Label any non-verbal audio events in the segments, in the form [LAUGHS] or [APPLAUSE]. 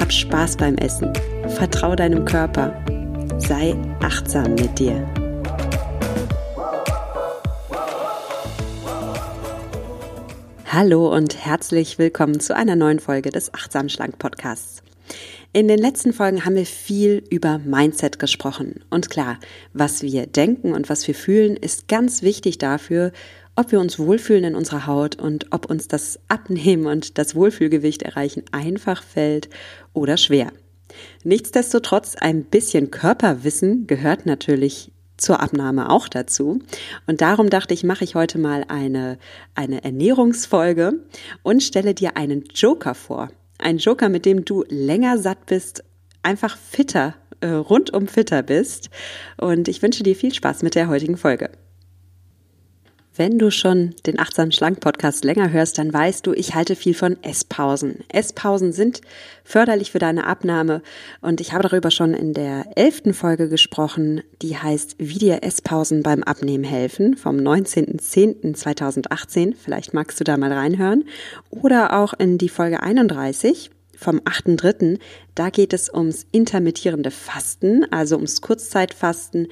Hab Spaß beim Essen. Vertrau deinem Körper. Sei achtsam mit dir. Hallo und herzlich willkommen zu einer neuen Folge des Achtsam Schlank Podcasts. In den letzten Folgen haben wir viel über Mindset gesprochen. Und klar, was wir denken und was wir fühlen, ist ganz wichtig dafür, ob wir uns wohlfühlen in unserer Haut und ob uns das Abnehmen und das Wohlfühlgewicht erreichen einfach fällt oder schwer. Nichtsdestotrotz, ein bisschen Körperwissen gehört natürlich zur Abnahme auch dazu. Und darum dachte ich, mache ich heute mal eine, eine Ernährungsfolge und stelle dir einen Joker vor. Ein Joker, mit dem du länger satt bist, einfach fitter, äh, rundum fitter bist. Und ich wünsche dir viel Spaß mit der heutigen Folge. Wenn du schon den Achtsam Schlank Podcast länger hörst, dann weißt du, ich halte viel von Esspausen. Esspausen sind förderlich für deine Abnahme und ich habe darüber schon in der elften Folge gesprochen, die heißt, wie dir Esspausen beim Abnehmen helfen vom 19.10.2018. Vielleicht magst du da mal reinhören. Oder auch in die Folge 31 vom 8.3. Da geht es ums intermittierende Fasten, also ums Kurzzeitfasten,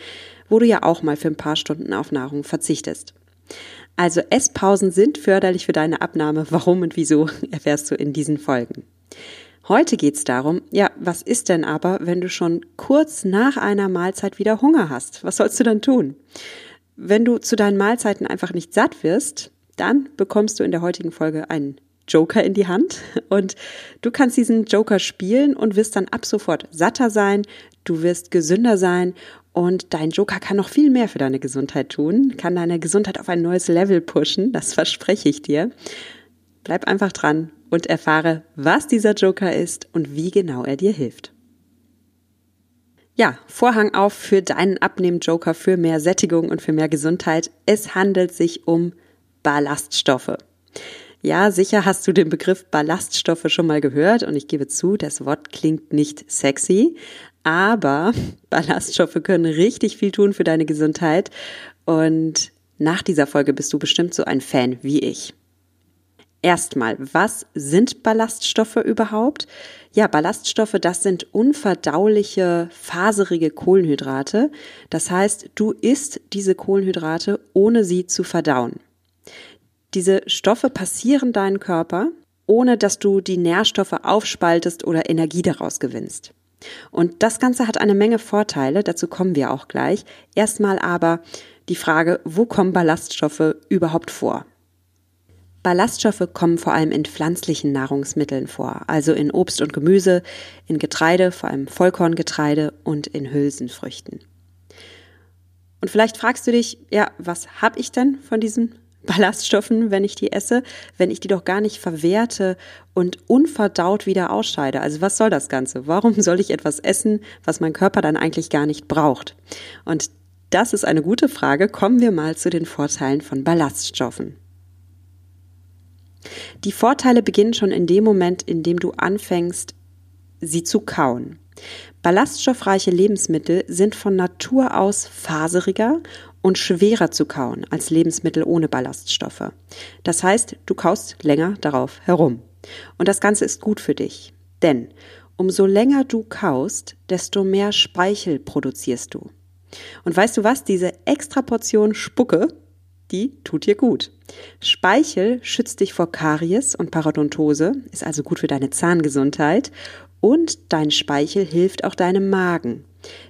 wo du ja auch mal für ein paar Stunden auf Nahrung verzichtest. Also Esspausen sind förderlich für deine Abnahme. Warum und wieso [LAUGHS] erfährst du in diesen Folgen. Heute geht's darum, ja, was ist denn aber, wenn du schon kurz nach einer Mahlzeit wieder Hunger hast? Was sollst du dann tun? Wenn du zu deinen Mahlzeiten einfach nicht satt wirst, dann bekommst du in der heutigen Folge einen Joker in die Hand und du kannst diesen Joker spielen und wirst dann ab sofort satter sein, du wirst gesünder sein und dein Joker kann noch viel mehr für deine Gesundheit tun, kann deine Gesundheit auf ein neues Level pushen, das verspreche ich dir. Bleib einfach dran und erfahre, was dieser Joker ist und wie genau er dir hilft. Ja, Vorhang auf für deinen Abnehmen-Joker für mehr Sättigung und für mehr Gesundheit. Es handelt sich um Ballaststoffe. Ja, sicher hast du den Begriff Ballaststoffe schon mal gehört und ich gebe zu, das Wort klingt nicht sexy, aber Ballaststoffe können richtig viel tun für deine Gesundheit. Und nach dieser Folge bist du bestimmt so ein Fan wie ich. Erstmal, was sind Ballaststoffe überhaupt? Ja, Ballaststoffe, das sind unverdauliche, faserige Kohlenhydrate. Das heißt, du isst diese Kohlenhydrate, ohne sie zu verdauen. Diese Stoffe passieren deinen Körper, ohne dass du die Nährstoffe aufspaltest oder Energie daraus gewinnst. Und das Ganze hat eine Menge Vorteile, dazu kommen wir auch gleich. Erstmal aber die Frage, wo kommen Ballaststoffe überhaupt vor? Ballaststoffe kommen vor allem in pflanzlichen Nahrungsmitteln vor, also in Obst und Gemüse, in Getreide, vor allem Vollkorngetreide und in Hülsenfrüchten. Und vielleicht fragst du dich, ja, was habe ich denn von diesen Ballaststoffen, wenn ich die esse, wenn ich die doch gar nicht verwerte und unverdaut wieder ausscheide. Also was soll das Ganze? Warum [LAUGHS] soll ich etwas essen, was mein Körper dann eigentlich gar nicht braucht? Und das ist eine gute Frage. Kommen wir mal zu den Vorteilen von Ballaststoffen. Die Vorteile beginnen schon in dem Moment, in dem du anfängst, sie zu kauen. Ballaststoffreiche Lebensmittel sind von Natur aus faseriger und schwerer zu kauen als Lebensmittel ohne Ballaststoffe. Das heißt, du kaust länger darauf herum. Und das Ganze ist gut für dich. Denn umso länger du kaust, desto mehr Speichel produzierst du. Und weißt du was? Diese extra Portion Spucke, die tut dir gut. Speichel schützt dich vor Karies und Parodontose, ist also gut für deine Zahngesundheit und dein Speichel hilft auch deinem Magen.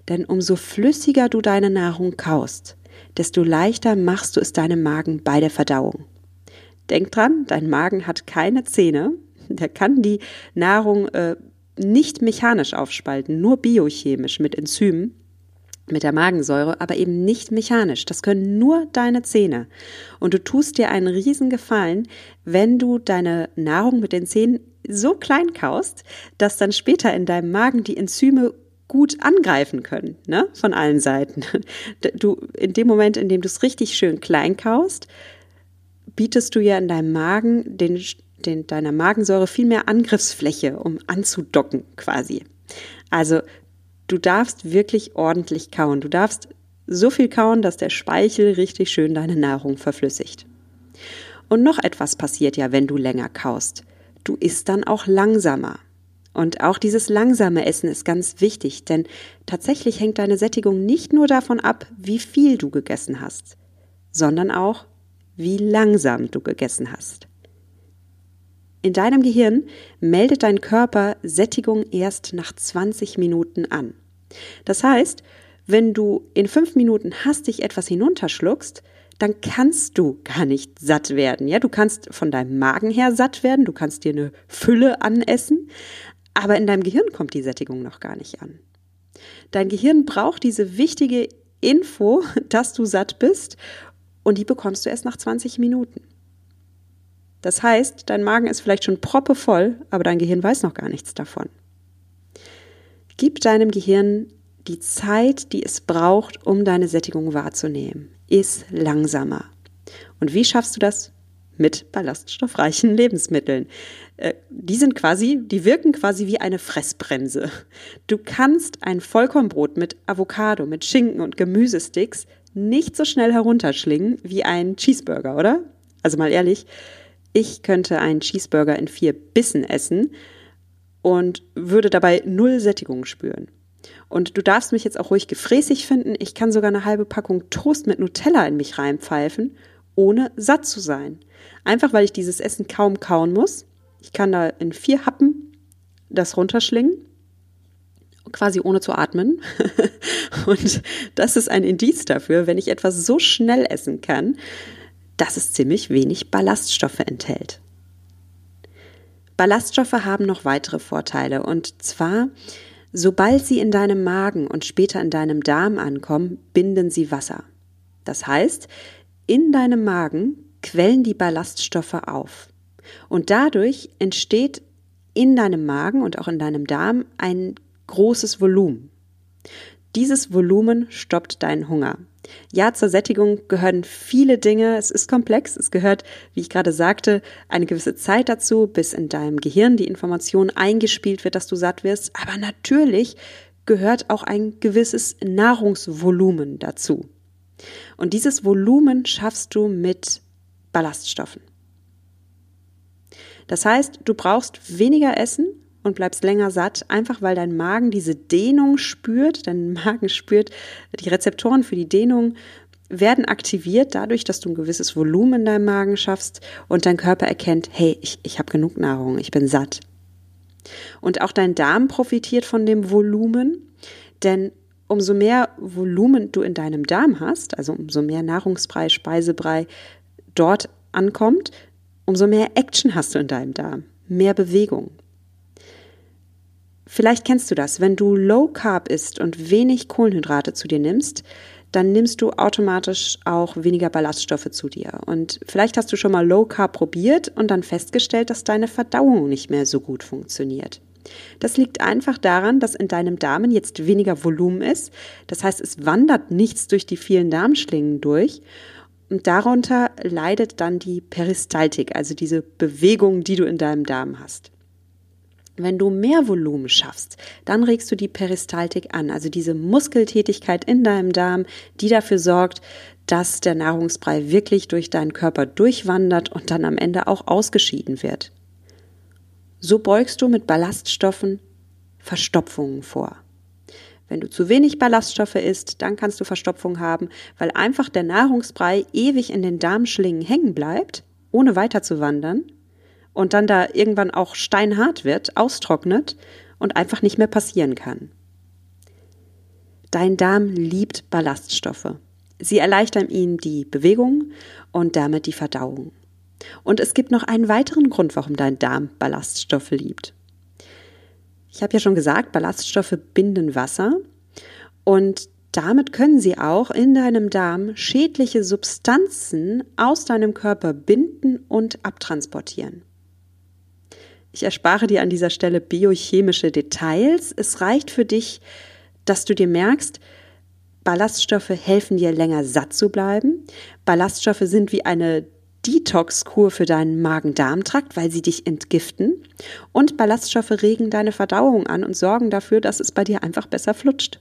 Denn umso flüssiger du deine Nahrung kaust, desto leichter machst du es deinem Magen bei der Verdauung. Denk dran, dein Magen hat keine Zähne, der kann die Nahrung äh, nicht mechanisch aufspalten, nur biochemisch mit Enzymen. Mit der Magensäure, aber eben nicht mechanisch. Das können nur deine Zähne. Und du tust dir einen riesen Gefallen, wenn du deine Nahrung mit den Zähnen so klein kaust, dass dann später in deinem Magen die Enzyme gut angreifen können, ne, von allen Seiten. [LAUGHS] Du, in dem Moment, in dem du es richtig schön klein kaust, bietest du ja in deinem Magen den, den, deiner Magensäure viel mehr Angriffsfläche, um anzudocken quasi. Also du darfst wirklich ordentlich kauen. Du darfst so viel kauen, dass der Speichel richtig schön deine Nahrung verflüssigt. Und noch etwas passiert ja, wenn du länger kaust. Du isst dann auch langsamer. Und auch dieses langsame Essen ist ganz wichtig, denn tatsächlich hängt deine Sättigung nicht nur davon ab, wie viel du gegessen hast, sondern auch, wie langsam du gegessen hast. In deinem Gehirn meldet dein Körper Sättigung erst nach 20 Minuten an. Das heißt, wenn du in fünf Minuten hastig etwas hinunterschluckst, dann kannst du gar nicht satt werden. Ja, du kannst von deinem Magen her satt werden, du kannst dir eine Fülle anessen, aber in deinem Gehirn kommt die Sättigung noch gar nicht an. Dein Gehirn braucht diese wichtige Info, [LAUGHS] dass du satt bist, und die bekommst du erst nach 20 Minuten. Das heißt, dein Magen ist vielleicht schon proppevoll, aber dein Gehirn weiß noch gar nichts davon. Gib deinem Gehirn die Zeit, die es braucht, um deine Sättigung wahrzunehmen. Iss langsamer. Und wie schaffst du das? Mit ballaststoffreichen [LAUGHS] Lebensmitteln. Äh, die sind quasi, die wirken quasi wie eine Fressbremse. Du kannst ein Vollkornbrot mit Avocado, mit Schinken und Gemüsesticks nicht so schnell herunterschlingen wie ein Cheeseburger, oder? Also mal ehrlich, ich könnte einen Cheeseburger in vier Bissen essen und würde dabei null Sättigung spüren. Und du darfst mich jetzt auch ruhig gefräßig finden. Ich kann sogar eine halbe Packung Toast mit Nutella in mich reinpfeifen, ohne satt zu sein. Einfach weil ich dieses Essen kaum kauen muss. Ich kann da in vier Happen das runterschlingen, quasi ohne zu atmen. [LAUGHS] Und das ist ein Indiz dafür, wenn ich etwas so schnell essen kann, dass es ziemlich wenig Ballaststoffe enthält. Ballaststoffe haben noch weitere Vorteile und zwar, sobald sie in deinem Magen und später in deinem Darm ankommen, binden sie Wasser. Das heißt, in deinem Magen quellen die Ballaststoffe auf. Und dadurch entsteht in deinem Magen und auch in deinem Darm ein großes Volumen. Dieses Volumen stoppt deinen Hunger. Ja, zur Sättigung gehören viele Dinge. Es ist komplex. Es gehört, wie ich gerade sagte, eine gewisse Zeit dazu, bis in deinem Gehirn die Information eingespielt wird, dass du satt wirst. Aber natürlich gehört auch ein gewisses Nahrungsvolumen dazu. Und dieses Volumen schaffst du mit Ballaststoffen. Das heißt, du brauchst weniger Essen und bleibst länger satt, einfach weil dein Magen diese Dehnung spürt. Dein Magen spürt, die Rezeptoren für die Dehnung werden aktiviert dadurch, dass du ein gewisses Volumen in deinem Magen schaffst und dein Körper erkennt, hey, ich, ich habe genug Nahrung, ich bin satt. Und auch dein Darm profitiert von dem Volumen, denn umso mehr Volumen du in deinem Darm hast, also umso mehr Nahrungsbrei, Speisebrei dort ankommt, umso mehr Action hast du in deinem Darm, mehr Bewegung. Vielleicht kennst du das. Wenn du Low Carb isst und wenig Kohlenhydrate zu dir nimmst, dann nimmst du automatisch auch weniger Ballaststoffe zu dir. Und vielleicht hast du schon mal Low Carb probiert und dann festgestellt, dass deine Verdauung nicht mehr so gut funktioniert. Das liegt einfach daran, dass in deinem Darmen jetzt weniger Volumen ist. Das heißt, es wandert nichts durch die vielen Darmschlingen durch. Und darunter leidet dann die Peristaltik, also diese Bewegung, die du in deinem Darm hast. Wenn du mehr Volumen schaffst, dann regst du die Peristaltik an, also diese Muskeltätigkeit in deinem Darm, die dafür sorgt, dass der Nahrungsbrei wirklich durch deinen Körper durchwandert und dann am Ende auch ausgeschieden wird. So beugst du mit Ballaststoffen Verstopfungen vor. Wenn du zu wenig Ballaststoffe isst, dann kannst du Verstopfung haben, weil einfach der Nahrungsbrei ewig in den Darmschlingen hängen bleibt, ohne weiter zu wandern und dann da irgendwann auch steinhart wird, austrocknet und einfach nicht mehr passieren kann. Dein Darm liebt Ballaststoffe. Sie erleichtern ihm die Bewegung und damit die Verdauung. Und es gibt noch einen weiteren Grund, warum dein Darm Ballaststoffe liebt. Ich habe ja schon gesagt, Ballaststoffe binden Wasser und damit können sie auch in deinem Darm schädliche Substanzen aus deinem Körper binden und abtransportieren. Ich erspare dir an dieser Stelle biochemische Details. Es reicht für dich, dass du dir merkst, Ballaststoffe helfen dir länger satt zu bleiben. Ballaststoffe sind wie eine Detox-Kur für deinen Magen-Darm-Trakt, weil sie dich entgiften. Und Ballaststoffe regen deine Verdauung an und sorgen dafür, dass es bei dir einfach besser flutscht.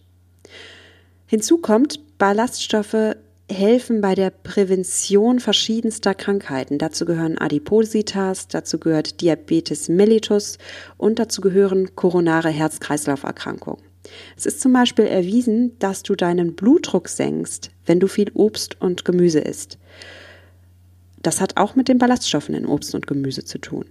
Hinzu kommt, Ballaststoffe helfen bei der Prävention verschiedenster Krankheiten. Dazu gehören Adipositas, dazu gehört Diabetes mellitus und dazu gehören koronare Herz-Kreislauf-Erkrankungen. Es ist zum Beispiel erwiesen, dass du deinen Blutdruck senkst, wenn du viel Obst und Gemüse isst. Das hat auch mit den Ballaststoffen in Obst und Gemüse zu tun.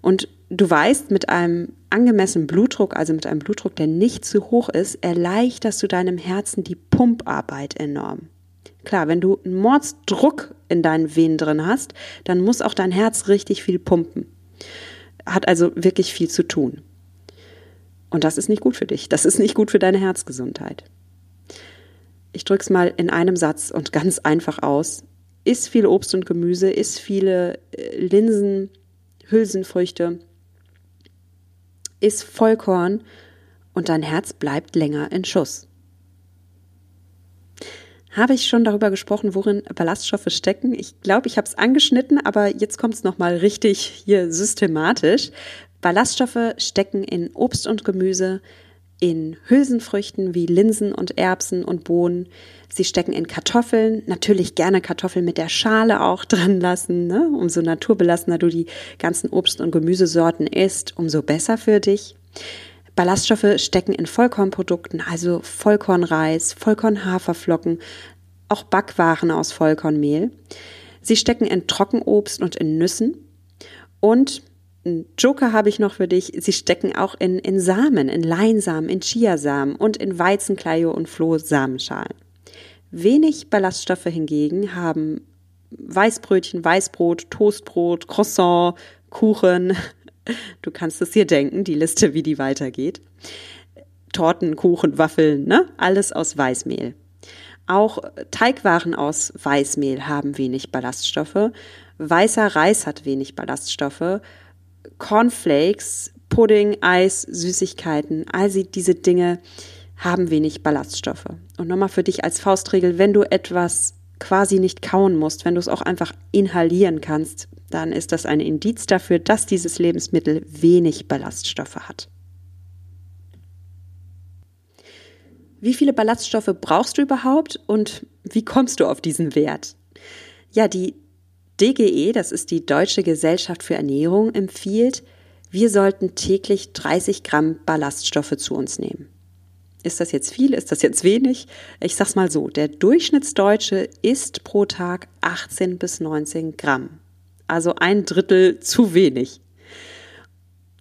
Und du weißt, mit einem angemessenen Blutdruck, also mit einem Blutdruck, der nicht zu hoch ist, erleichterst du deinem Herzen die Pumparbeit enorm. Klar, wenn du einen Mordsdruck in deinen Venen drin hast, dann muss auch dein Herz richtig viel pumpen. Hat also wirklich viel zu tun. Und das ist nicht gut für dich. Das ist nicht gut für deine Herzgesundheit. Ich drück's mal in einem Satz und ganz einfach aus isst viel Obst und Gemüse, isst viele äh, Linsen, Hülsenfrüchte, isst Vollkorn und dein Herz bleibt länger in Schuss. Habe ich schon darüber gesprochen, worin Ballaststoffe stecken? Ich glaube, ich habe es angeschnitten, aber jetzt kommt es nochmal richtig hier systematisch. Ballaststoffe stecken in Obst und Gemüse, in Hülsenfrüchten wie Linsen und Erbsen und Bohnen. Sie stecken in Kartoffeln, natürlich gerne Kartoffeln mit der Schale auch [LAUGHS] dran lassen. Ne? Umso naturbelassener du die ganzen Obst- und Gemüsesorten isst, umso besser für dich. Ballaststoffe stecken in Vollkornprodukten, also Vollkornreis, Vollkornhaferflocken, auch Backwaren aus Vollkornmehl. Sie stecken in Trockenobst und in Nüssen. Und ein Joker habe ich noch für dich. Sie stecken auch in, in Samen, in Leinsamen, in Chiasamen und in Weizenkleio und Flohsamenschalen. Wenig Ballaststoffe hingegen haben Weißbrötchen, Weißbrot, Toastbrot, Croissant, Kuchen. Du kannst es dir denken, die Liste, wie die weitergeht. Torten, Kuchen, Waffeln, ne? Alles aus Weißmehl. Auch Teigwaren aus Weißmehl haben wenig Ballaststoffe. Weißer Reis hat wenig Ballaststoffe. Cornflakes, Pudding, Eis, Süßigkeiten, all diese Dinge haben wenig Ballaststoffe. Und nochmal für dich als Faustregel, wenn du etwas quasi nicht kauen musst, wenn du es auch einfach inhalieren kannst, dann ist das ein Indiz dafür, dass dieses Lebensmittel wenig Ballaststoffe hat. Wie viele Ballaststoffe brauchst du überhaupt und wie kommst du auf diesen Wert? Ja, die DGE, das ist die Deutsche Gesellschaft für Ernährung, empfiehlt, wir sollten täglich 30 Gramm Ballaststoffe zu uns nehmen. Ist das jetzt viel? Ist das jetzt wenig? Ich sag's mal so. Der Durchschnittsdeutsche isst pro Tag 18 bis 19 Gramm. Also ein Drittel zu wenig.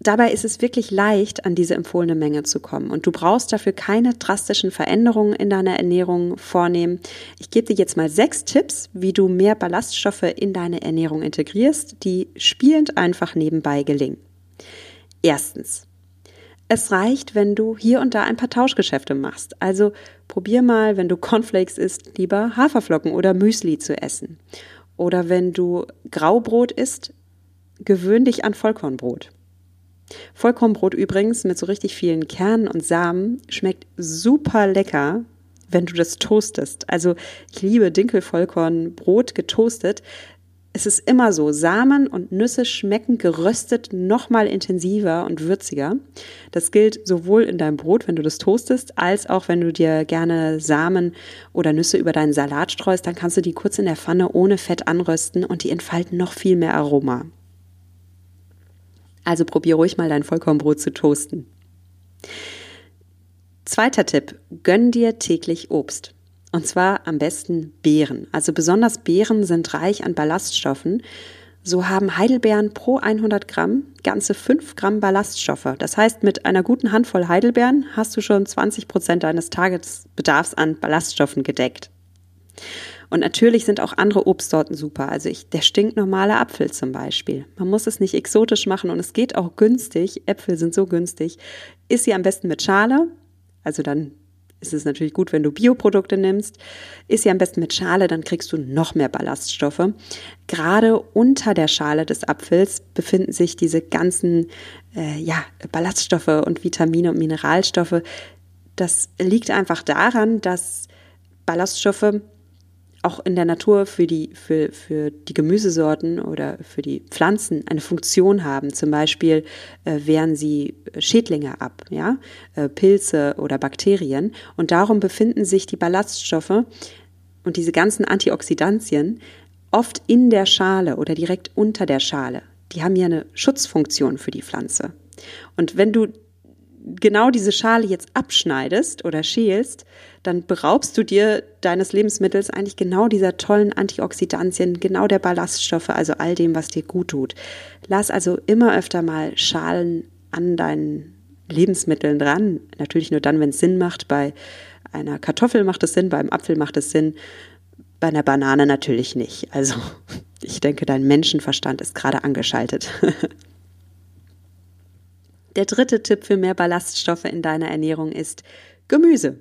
Dabei ist es wirklich leicht, an diese empfohlene Menge zu kommen. Und du brauchst dafür keine drastischen Veränderungen in deiner Ernährung vornehmen. Ich gebe dir jetzt mal sechs Tipps, wie du mehr Ballaststoffe in deine Ernährung integrierst, die spielend einfach nebenbei gelingen. Erstens. Es reicht, wenn du hier und da ein paar Tauschgeschäfte machst. Also probier mal, wenn du Cornflakes isst, lieber Haferflocken oder Müsli zu essen. Oder wenn du Graubrot isst, gewöhn dich an Vollkornbrot. Vollkornbrot übrigens mit so richtig vielen Kernen und Samen schmeckt super lecker, wenn du das toastest. Also ich liebe Dinkelvollkornbrot getoastet. Es ist immer so, Samen und Nüsse schmecken geröstet nochmal intensiver und würziger. Das gilt sowohl in deinem Brot, wenn du das toastest, als auch wenn du dir gerne Samen oder Nüsse über deinen Salat streust, dann kannst du die kurz in der Pfanne ohne Fett anrösten und die entfalten noch viel mehr Aroma. Also probier ruhig mal dein Vollkornbrot zu toasten. Zweiter Tipp, gönn dir täglich Obst. Und zwar am besten Beeren. Also besonders Beeren sind reich an Ballaststoffen. So haben Heidelbeeren pro 100 Gramm ganze 5 Gramm Ballaststoffe. Das heißt, mit einer guten Handvoll Heidelbeeren hast du schon 20 Prozent deines Tagesbedarfs an Ballaststoffen gedeckt. Und natürlich sind auch andere Obstsorten super. Also ich, der stinknormale Apfel zum Beispiel. Man muss es nicht exotisch machen und es geht auch günstig. Äpfel sind so günstig. Ist sie am besten mit Schale, also dann ist es natürlich gut, wenn du Bioprodukte nimmst. Ist sie am besten mit Schale, dann kriegst du noch mehr Ballaststoffe. Gerade unter der Schale des Apfels befinden sich diese ganzen äh, ja, Ballaststoffe und Vitamine und Mineralstoffe. Das liegt einfach daran, dass Ballaststoffe auch in der Natur für die, für, für die Gemüsesorten oder für die Pflanzen eine Funktion haben. Zum Beispiel äh, wehren sie Schädlinge ab, ja, äh, Pilze oder Bakterien. Und darum befinden sich die Ballaststoffe und diese ganzen Antioxidantien oft in der Schale oder direkt unter der Schale. Die haben ja eine Schutzfunktion für die Pflanze. Und wenn du genau diese Schale jetzt abschneidest oder schälst, dann beraubst du dir deines Lebensmittels eigentlich genau dieser tollen Antioxidantien, genau der Ballaststoffe, also all dem, was dir gut tut. Lass also immer öfter mal Schalen an deinen Lebensmitteln dran. Natürlich nur dann, wenn es Sinn macht. Bei einer Kartoffel macht es Sinn, beim Apfel macht es Sinn, bei einer Banane natürlich nicht. Also [LAUGHS] ich denke, dein Menschenverstand ist gerade angeschaltet. [LAUGHS] Der dritte Tipp für mehr Ballaststoffe in deiner Ernährung ist Gemüse.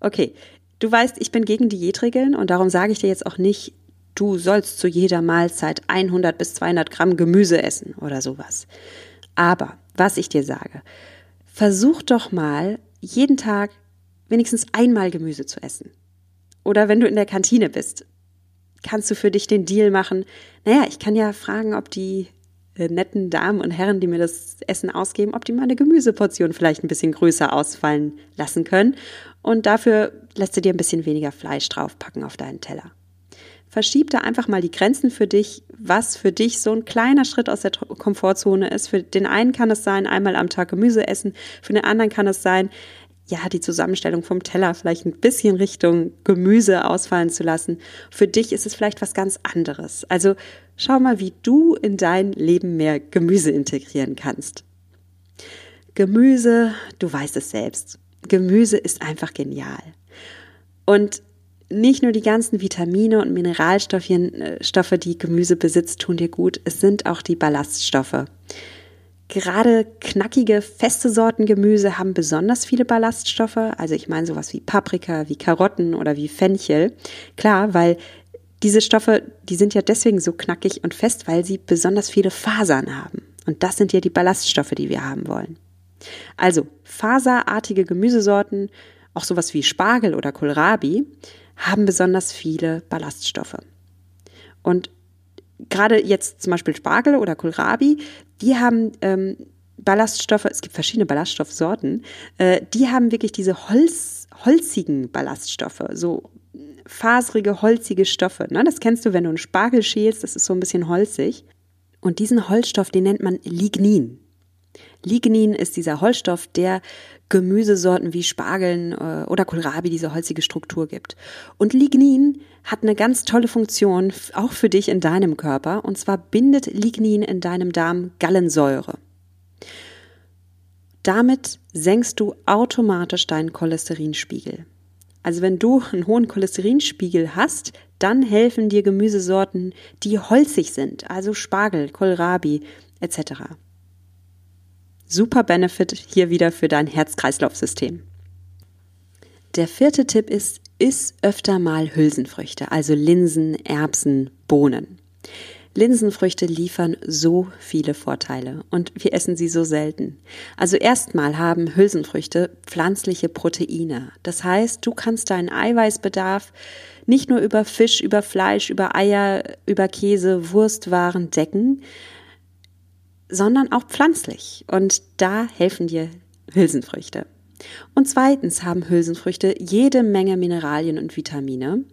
Okay, du weißt, ich bin gegen Diätregeln und darum sage ich dir jetzt auch nicht, du sollst zu jeder Mahlzeit 100 bis 200 Gramm Gemüse essen oder sowas. Aber was ich dir sage, versuch doch mal jeden Tag wenigstens einmal Gemüse zu essen. Oder wenn du in der Kantine bist, kannst du für dich den Deal machen, naja, ich kann ja fragen, ob die netten Damen und Herren, die mir das Essen ausgeben, ob die meine Gemüseportion vielleicht ein bisschen größer ausfallen lassen können. Und dafür lässt du dir ein bisschen weniger Fleisch draufpacken auf deinen Teller. Verschieb da einfach mal die Grenzen für dich, was für dich so ein kleiner Schritt aus der Komfortzone ist. Für den einen kann es sein, einmal am Tag Gemüse essen. Für den anderen kann es sein, ja, die Zusammenstellung vom Teller vielleicht ein bisschen Richtung Gemüse ausfallen zu lassen. Für dich ist es vielleicht was ganz anderes. Also schau mal, wie du in dein Leben mehr Gemüse integrieren kannst. Gemüse, du weißt es selbst. Gemüse ist einfach genial. Und nicht nur die ganzen Vitamine und Mineralstoffe, äh, die Gemüse besitzt, tun dir gut, es sind auch die Ballaststoffe. Gerade knackige, feste Sorten Gemüse haben besonders viele Ballaststoffe. Also ich meine sowas wie Paprika, wie Karotten oder wie Fenchel. Klar, weil diese Stoffe, die sind ja deswegen so knackig und fest, weil sie besonders viele Fasern haben. Und das sind ja die Ballaststoffe, die wir haben wollen. Also faserartige Gemüsesorten, auch sowas wie Spargel oder Kohlrabi, haben besonders viele Ballaststoffe. Und gerade jetzt zum Beispiel Spargel oder Kohlrabi, die haben ähm, Ballaststoffe, es gibt verschiedene Ballaststoffsorten, äh, die haben wirklich diese Holz, holzigen Ballaststoffe, so faserige, holzige Stoffe. Ne? Das kennst du, wenn du einen Spargel schälst, das ist so ein bisschen holzig. Und diesen Holzstoff, den nennt man Lignin. Lignin ist dieser Holzstoff, der Gemüsesorten wie Spargeln äh, oder Kohlrabi diese holzige Struktur gibt. Und Lignin hat eine ganz tolle Funktion, auch für dich in deinem Körper. Und zwar bindet Lignin in deinem Darm Gallensäure. Damit senkst du automatisch deinen Cholesterinspiegel. Also wenn du einen hohen Cholesterinspiegel hast, dann helfen dir Gemüsesorten, die holzig sind, also Spargel, Kohlrabi etc. Super Benefit hier wieder für dein Herz-Kreislauf-System. Der vierte Tipp ist, iss öfter mal Hülsenfrüchte, also Linsen, Erbsen, Bohnen. Linsenfrüchte liefern so viele Vorteile und wir essen sie so selten. Also erstmal haben Hülsenfrüchte pflanzliche Proteine. Das heißt, du kannst deinen Eiweißbedarf nicht nur über Fisch, über Fleisch, über Eier, über Käse, Wurstwaren decken, sondern auch pflanzlich. Und da helfen dir Hülsenfrüchte. Und zweitens haben Hülsenfrüchte jede Menge Mineralien und Vitamine.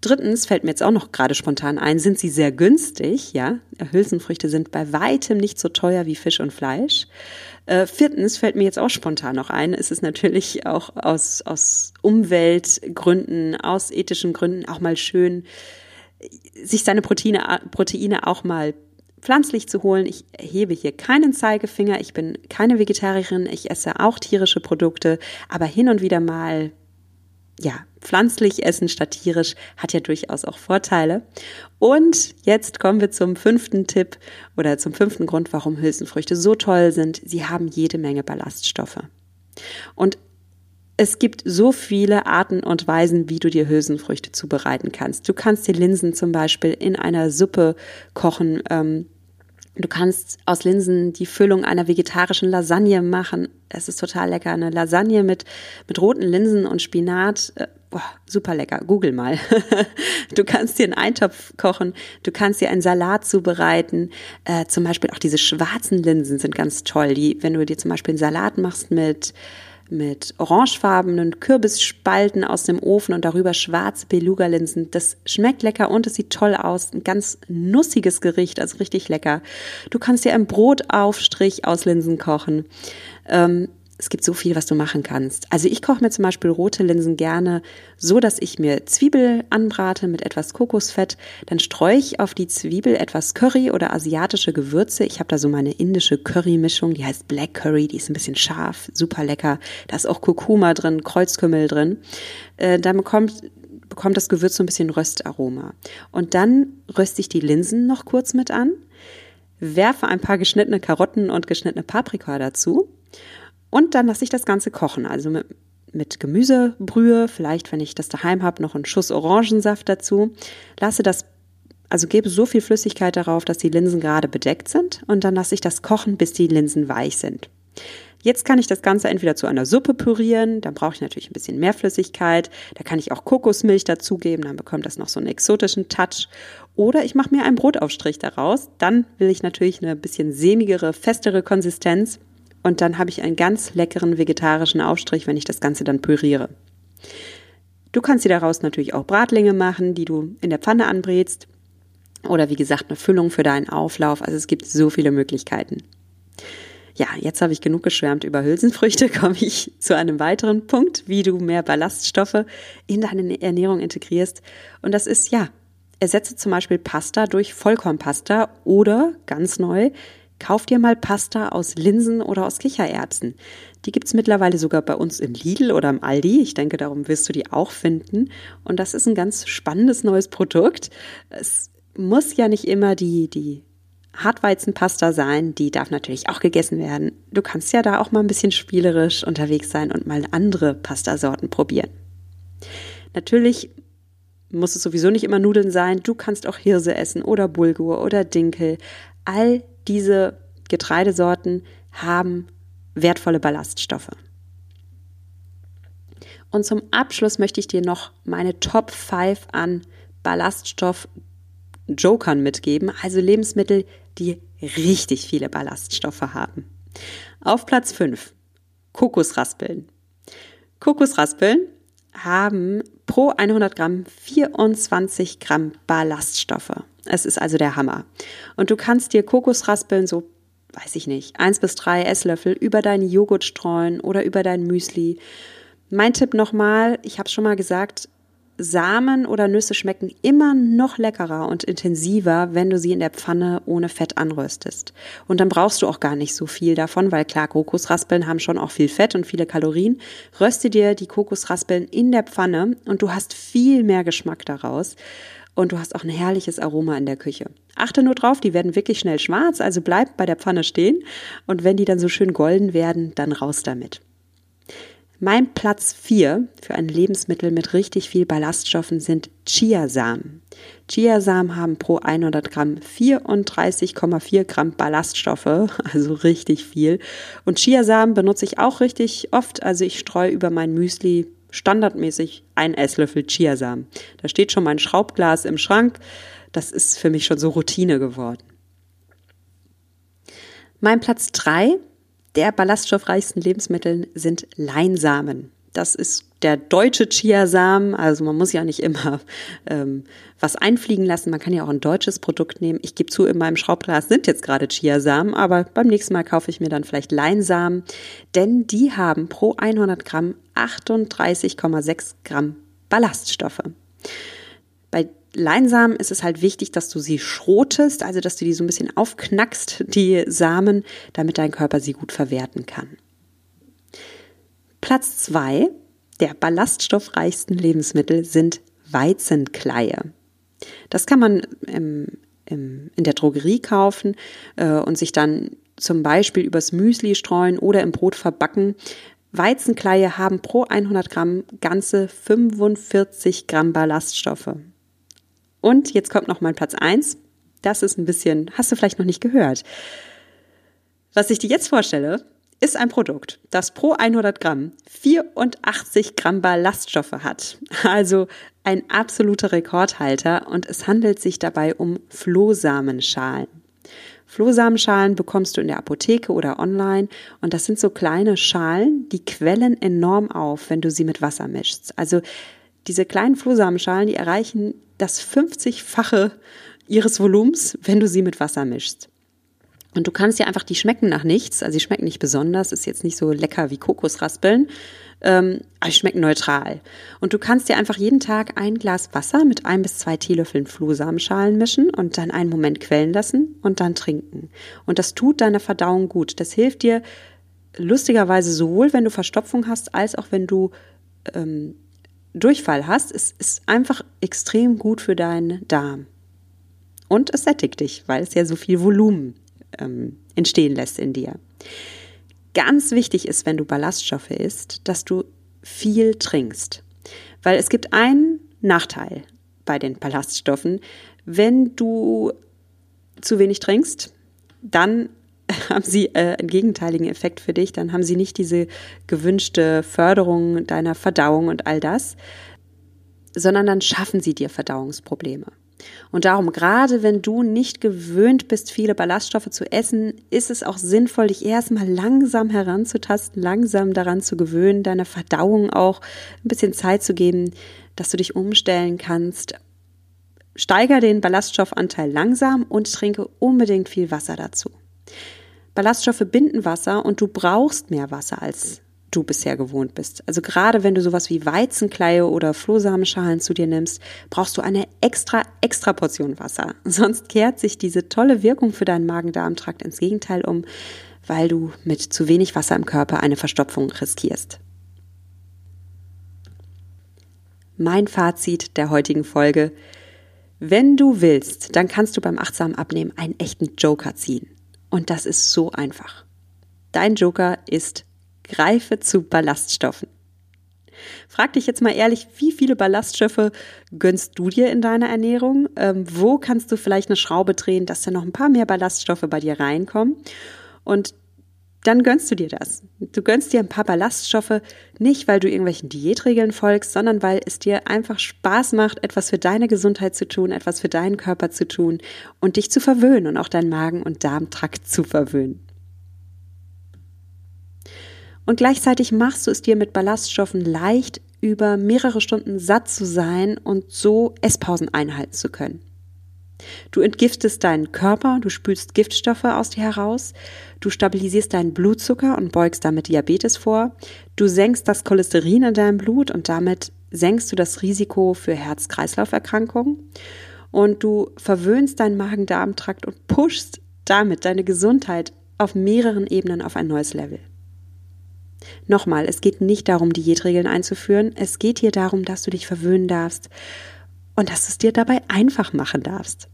Drittens fällt mir jetzt auch noch gerade spontan ein, sind sie sehr günstig, ja. Hülsenfrüchte sind bei weitem nicht so teuer wie Fisch und Fleisch. Äh, viertens fällt mir jetzt auch spontan noch ein, ist es natürlich auch aus, aus Umweltgründen, aus ethischen Gründen auch mal schön, sich seine Proteine, Proteine auch mal pflanzlich zu holen. Ich hebe hier keinen Zeigefinger. Ich bin keine Vegetarierin. Ich esse auch tierische Produkte. Aber hin und wieder mal, ja, pflanzlich essen statt tierisch hat ja durchaus auch Vorteile. Und jetzt kommen wir zum fünften Tipp oder zum fünften Grund, warum Hülsenfrüchte so toll sind. Sie haben jede Menge Ballaststoffe. Und Es gibt so viele Arten und Weisen, wie du dir Hülsenfrüchte zubereiten kannst. Du kannst die Linsen zum Beispiel in einer Suppe kochen. Ähm, du kannst aus Linsen die Füllung einer vegetarischen Lasagne machen. Es ist total lecker. Eine Lasagne mit, mit roten Linsen und Spinat. Äh, boah, super lecker. Google mal. [LAUGHS] du kannst dir einen Eintopf kochen. Du kannst dir einen Salat zubereiten. Äh, zum Beispiel auch diese schwarzen Linsen sind ganz toll. Die, wenn du dir zum Beispiel einen Salat machst mit mit orangefarbenen Kürbisspalten aus dem Ofen und darüber schwarze Beluga-Linsen. Das schmeckt lecker und es sieht toll aus. Ein ganz nussiges Gericht, also richtig lecker. Du kannst dir einen Brotaufstrich aus Linsen kochen. Ähm, es gibt so viel, was du machen kannst. Also ich koche mir zum Beispiel rote Linsen gerne so, dass ich mir Zwiebel anbrate mit etwas Kokosfett. Dann streue ich auf die Zwiebel etwas Curry oder asiatische Gewürze. Ich habe da so meine indische Curry-Mischung, die heißt Black Curry, die ist ein bisschen scharf, super lecker. Da ist auch Kurkuma drin, Kreuzkümmel drin. Äh, dann bekommt bekommt das Gewürz so ein bisschen Röstaroma. Und dann röste ich die Linsen noch kurz mit an, werfe ein paar geschnittene Karotten und geschnittene Paprika dazu und dann lasse ich das Ganze kochen, also mit, mit Gemüsebrühe, vielleicht, wenn ich das daheim habe, noch einen Schuss Orangensaft dazu. Lasse das, also gebe so viel Flüssigkeit darauf, dass die Linsen gerade bedeckt sind und dann lasse ich das kochen, bis die Linsen weich sind. Jetzt kann ich das Ganze entweder zu einer Suppe pürieren, dann brauche ich natürlich ein bisschen mehr Flüssigkeit, da kann ich auch Kokosmilch dazugeben, dann bekommt das noch so einen exotischen Touch. Oder ich mache mir einen Brotaufstrich daraus, dann will ich natürlich eine bisschen sämigere, festere Konsistenz und dann habe ich einen ganz leckeren vegetarischen Aufstrich, wenn ich das Ganze dann püriere. Du kannst dir daraus natürlich auch Bratlinge machen, die du in der Pfanne anbrätst. Oder wie gesagt, eine Füllung für deinen Auflauf. Also es gibt so viele Möglichkeiten. Ja, jetzt habe ich genug geschwärmt über Hülsenfrüchte, [LAUGHS] komme ich zu einem weiteren Punkt, wie du mehr Ballaststoffe in deine Ernährung integrierst. Und das ist ja, ersetze zum Beispiel Pasta durch Vollkornpasta oder ganz neu, Kauf dir mal Pasta aus Linsen oder aus Kichererbsen. Die gibt's mittlerweile sogar bei uns im Lidl oder im Aldi. Ich denke, darum wirst du die auch finden. Und das ist ein ganz spannendes neues Produkt. Es muss ja nicht immer die, die Hartweizenpasta sein. Die darf natürlich auch gegessen werden. Du kannst ja da auch mal ein bisschen spielerisch unterwegs sein und mal andere Pastasorten probieren. Natürlich muss es sowieso nicht immer Nudeln sein. Du kannst auch Hirse essen oder Bulgur oder Dinkel. All diese Getreidesorten haben wertvolle Ballaststoffe. Und zum Abschluss möchte ich dir noch meine Top 5 an Ballaststoff-Jokern mitgeben, also Lebensmittel, die richtig viele Ballaststoffe haben. Auf Platz 5 Kokosraspeln. Kokosraspeln haben pro 100 Gramm 24 Gramm Ballaststoffe. Es ist also der Hammer. Und du kannst dir Kokosraspeln so, weiß ich nicht, eins bis drei Esslöffel über deinen Joghurt streuen oder über dein Müsli. Mein Tipp nochmal, ich habe es schon mal gesagt, Samen oder Nüsse schmecken immer noch leckerer und intensiver, wenn du sie in der Pfanne ohne Fett anröstest. Und dann brauchst du auch gar nicht so viel davon, weil klar, Kokosraspeln haben schon auch viel Fett und viele Kalorien. Röste dir die Kokosraspeln in der Pfanne und du hast viel mehr Geschmack daraus und du hast auch ein herrliches Aroma in der Küche. Achte nur drauf, die werden wirklich schnell schwarz, also bleib bei der Pfanne stehen und wenn die dann so schön golden werden, dann raus damit. Mein Platz 4 für ein Lebensmittel mit richtig viel Ballaststoffen sind Chiasamen. Chiasamen haben pro 100 Gramm 34,4 Gramm Ballaststoffe, [LAUGHS] also richtig viel. Und Chiasamen benutze ich auch richtig oft, also ich streue über mein Müsli standardmäßig ein Esslöffel Chiasamen. Da steht schon mein Schraubglas im Schrank. Das ist für mich schon so Routine geworden. Mein Platz drei der ballaststoffreichsten Lebensmittel sind Leinsamen. Das ist der deutsche Chiasamen. Also man muss ja nicht immer ähm, was einfliegen lassen. Man kann ja auch ein deutsches Produkt nehmen. Ich gebe zu, in meinem Schraubglas sind jetzt gerade Chiasamen, aber beim nächsten Mal kaufe ich mir dann vielleicht Leinsamen, denn die haben pro 100 Gramm 38,6 Gramm Ballaststoffe. Bei Leinsamen ist es halt wichtig, dass du sie schrotest, also dass du die so ein bisschen aufknackst, die Samen, damit dein Körper sie gut verwerten kann. Platz zwei der ballaststoffreichsten Lebensmittel sind Weizenkleie. Das kann man im, im, in der Drogerie kaufen äh, und sich dann zum Beispiel übers Müsli streuen oder im Brot verbacken. Weizenkleie haben pro 100 Gramm ganze 45 Gramm Ballaststoffe. Und jetzt kommt noch mein Platz 1. Das ist ein bisschen, hast du vielleicht noch nicht gehört. Was ich dir jetzt vorstelle, ist ein Produkt, das pro 100 Gramm 84 Gramm Ballaststoffe hat. Also ein absoluter Rekordhalter und es handelt sich dabei um Flohsamenschalen. Flohsamenschalen bekommst du in der Apotheke oder online und das sind so kleine Schalen, die quellen enorm auf, wenn du sie mit Wasser mischst. Also diese kleinen Flohsamenschalen, die erreichen das 50-fache ihres Volumens, wenn du sie mit Wasser mischst. Und du kannst ja einfach, die schmecken nach nichts, also sie schmecken nicht besonders, ist jetzt nicht so lecker wie Kokosraspeln, ähm, aber sie schmecken neutral. Und du kannst dir einfach jeden Tag ein Glas Wasser mit ein bis zwei Teelöffeln Flohsamenschalen mischen und dann einen Moment quellen lassen und dann trinken. Und das tut deiner Verdauung gut. Das hilft dir lustigerweise sowohl, wenn du Verstopfung hast, als auch wenn du ähm, Durchfall hast. Es ist einfach extrem gut für deinen Darm. Und es sättigt dich, weil es ja so viel Volumen ähm, entstehen lässt in dir. Ganz wichtig ist, wenn du Ballaststoffe isst, dass du viel trinkst. Weil es gibt einen Nachteil bei den Ballaststoffen. Wenn du zu wenig trinkst, dann [LAUGHS] haben sie äh, einen gegenteiligen Effekt für dich. Dann haben sie nicht diese gewünschte Förderung deiner Verdauung und all das, sondern dann schaffen sie dir Verdauungsprobleme. Und darum, gerade wenn du nicht gewöhnt bist, viele Ballaststoffe zu essen, ist es auch sinnvoll, dich erstmal langsam heranzutasten, langsam daran zu gewöhnen, deiner Verdauung auch ein bisschen Zeit zu geben, dass du dich umstellen kannst. Steiger den Ballaststoffanteil langsam und trinke unbedingt viel Wasser dazu. Ballaststoffe binden Wasser und du brauchst mehr Wasser als du bisher gewohnt bist. Also gerade wenn du sowas wie Weizenkleie oder Flohsamenschalen zu dir nimmst, brauchst du eine extra, extra Portion Wasser. [LAUGHS] Sonst kehrt sich diese tolle Wirkung für deinen Magen-Darm-Trakt ins Gegenteil um, weil du mit zu wenig Wasser im Körper eine Verstopfung riskierst. Mein Fazit der heutigen Folge. Wenn du willst, dann kannst du beim achtsamen Abnehmen einen echten Joker ziehen. Und das ist so einfach. Dein Joker ist Greife zu Ballaststoffen. Frag dich jetzt mal ehrlich, wie viele Ballaststoffe gönnst du dir in deiner Ernährung? Ähm, wo kannst du vielleicht eine Schraube drehen, dass da noch ein paar mehr Ballaststoffe bei dir reinkommen? Und dann gönnst du dir das. Du gönnst dir ein paar Ballaststoffe nicht, weil du irgendwelchen Diätregeln folgst, sondern weil es dir einfach Spaß macht, etwas für deine Gesundheit zu tun, etwas für deinen Körper zu tun und dich zu verwöhnen und auch deinen Magen- und Darmtrakt zu verwöhnen. Und gleichzeitig machst du es dir mit Ballaststoffen leicht, über mehrere Stunden satt zu sein und so Esspausen einhalten zu können. Du entgiftest deinen Körper, du spülst Giftstoffe aus dir heraus, du stabilisierst deinen Blutzucker und beugst damit Diabetes vor, du senkst das Cholesterin in deinem Blut und damit senkst du das Risiko für Herz-Kreislauf-Erkrankungen und du verwöhnst deinen Magen-Darm-Trakt und pushst damit deine Gesundheit auf mehreren Ebenen auf ein neues Level. Nochmal, es geht nicht darum, Diätregeln einzuführen. Es geht hier darum, dass du dich verwöhnen darfst und dass du es dir dabei einfach machen darfst.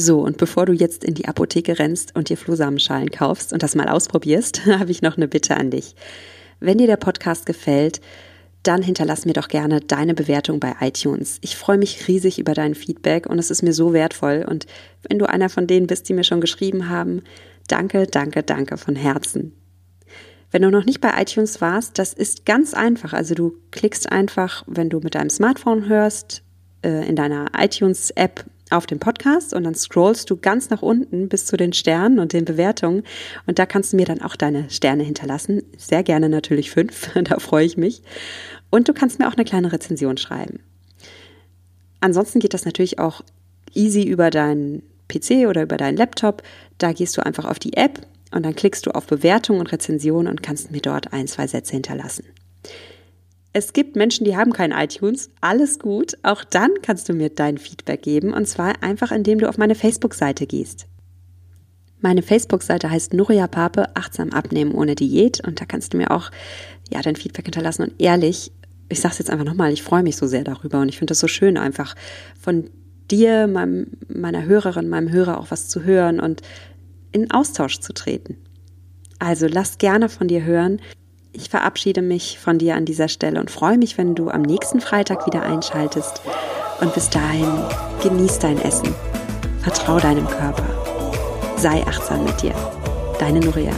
So, und bevor du jetzt in die Apotheke rennst und dir Flohsamenschalen kaufst und das mal ausprobierst, [LAUGHS] habe ich noch eine Bitte an dich. Wenn dir der Podcast gefällt, dann hinterlass mir doch gerne deine Bewertung bei iTunes. Ich freue mich riesig über dein Feedback und es ist mir so wertvoll. Und wenn du einer von denen bist, die mir schon geschrieben haben, Danke, danke, danke von Herzen. Wenn du noch nicht bei iTunes warst, das ist ganz einfach. Also du klickst einfach, wenn du mit deinem Smartphone hörst, äh, in deiner iTunes-App auf den Podcast und dann scrollst du ganz nach unten bis zu den Sternen und den Bewertungen und da kannst du mir dann auch deine Sterne hinterlassen. Sehr gerne natürlich fünf, [LAUGHS] da freue ich mich. Und du kannst mir auch eine kleine Rezension schreiben. Ansonsten geht das natürlich auch easy über deinen PC oder über deinen Laptop. Da gehst du einfach auf die App und dann klickst du auf Bewertung und Rezension und kannst mir dort ein, zwei Sätze hinterlassen. Es gibt Menschen, die haben kein iTunes. Alles gut. Auch dann kannst du mir dein Feedback geben und zwar einfach, indem du auf meine Facebook-Seite gehst. Meine Facebook-Seite heißt Nuria Pape, achtsam abnehmen ohne Diät und da kannst du mir auch ja dein Feedback hinterlassen und ehrlich, ich sag's jetzt einfach nochmal, ich freue mich so sehr darüber und ich finde das so schön einfach von dir, meinem, meiner Hörerin, meinem Hörer auch was zu hören und in Austausch zu treten. Also lass gerne von dir hören. Ich verabschiede mich von dir an dieser Stelle und freue mich, wenn du am nächsten Freitag wieder einschaltest. Und bis dahin, genieß dein Essen. Vertrau deinem Körper. Sei achtsam mit dir. Deine Nuria.